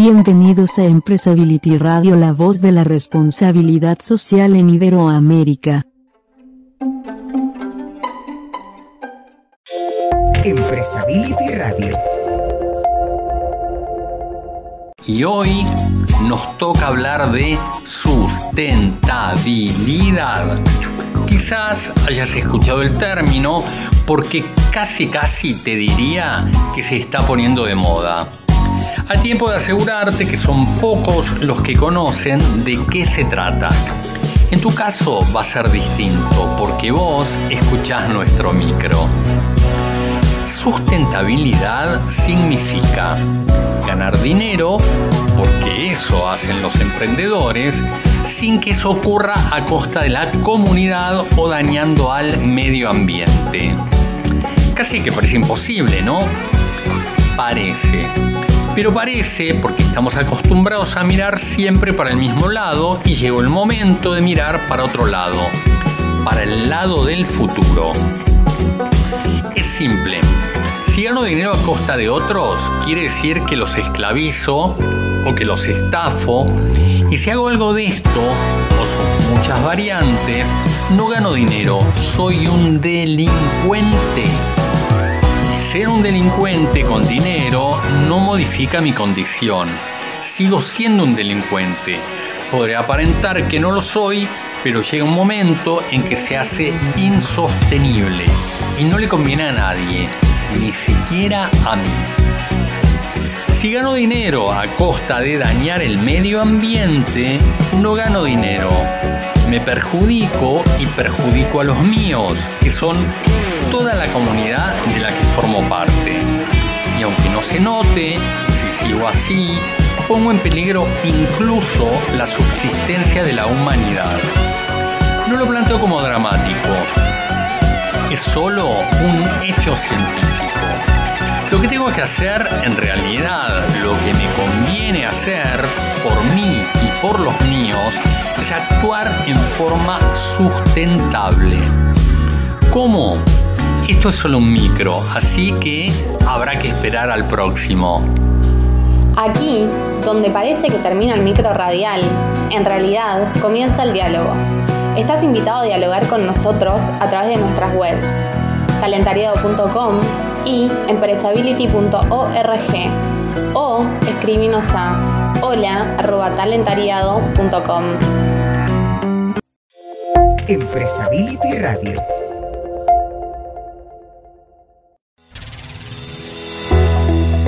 Bienvenidos a Empresability Radio, la voz de la responsabilidad social en Iberoamérica. Empresability Radio. Y hoy nos toca hablar de sustentabilidad. Quizás hayas escuchado el término porque casi casi te diría que se está poniendo de moda. A tiempo de asegurarte que son pocos los que conocen de qué se trata. En tu caso va a ser distinto porque vos escuchás nuestro micro. Sustentabilidad significa ganar dinero, porque eso hacen los emprendedores, sin que eso ocurra a costa de la comunidad o dañando al medio ambiente. Casi que parece imposible, ¿no? Parece. Pero parece porque estamos acostumbrados a mirar siempre para el mismo lado y llegó el momento de mirar para otro lado, para el lado del futuro. Es simple. Si gano dinero a costa de otros, quiere decir que los esclavizo o que los estafo. Y si hago algo de esto, o son muchas variantes, no gano dinero, soy un delincuente ser un delincuente con dinero no modifica mi condición. Sigo siendo un delincuente. Podré aparentar que no lo soy, pero llega un momento en que se hace insostenible y no le conviene a nadie, ni siquiera a mí. Si gano dinero a costa de dañar el medio ambiente, no gano dinero. Me perjudico y perjudico a los míos, que son toda la comunidad formo parte. Y aunque no se note, si sigo así, pongo en peligro incluso la subsistencia de la humanidad. No lo planteo como dramático, es solo un hecho científico. Lo que tengo que hacer, en realidad, lo que me conviene hacer por mí y por los míos, es actuar en forma sustentable. ¿Cómo? Esto es solo un micro, así que habrá que esperar al próximo. Aquí, donde parece que termina el micro radial, en realidad comienza el diálogo. Estás invitado a dialogar con nosotros a través de nuestras webs, talentariado.com y empresability.org o escribinos a hola.talentariado.com. Empresability Radio.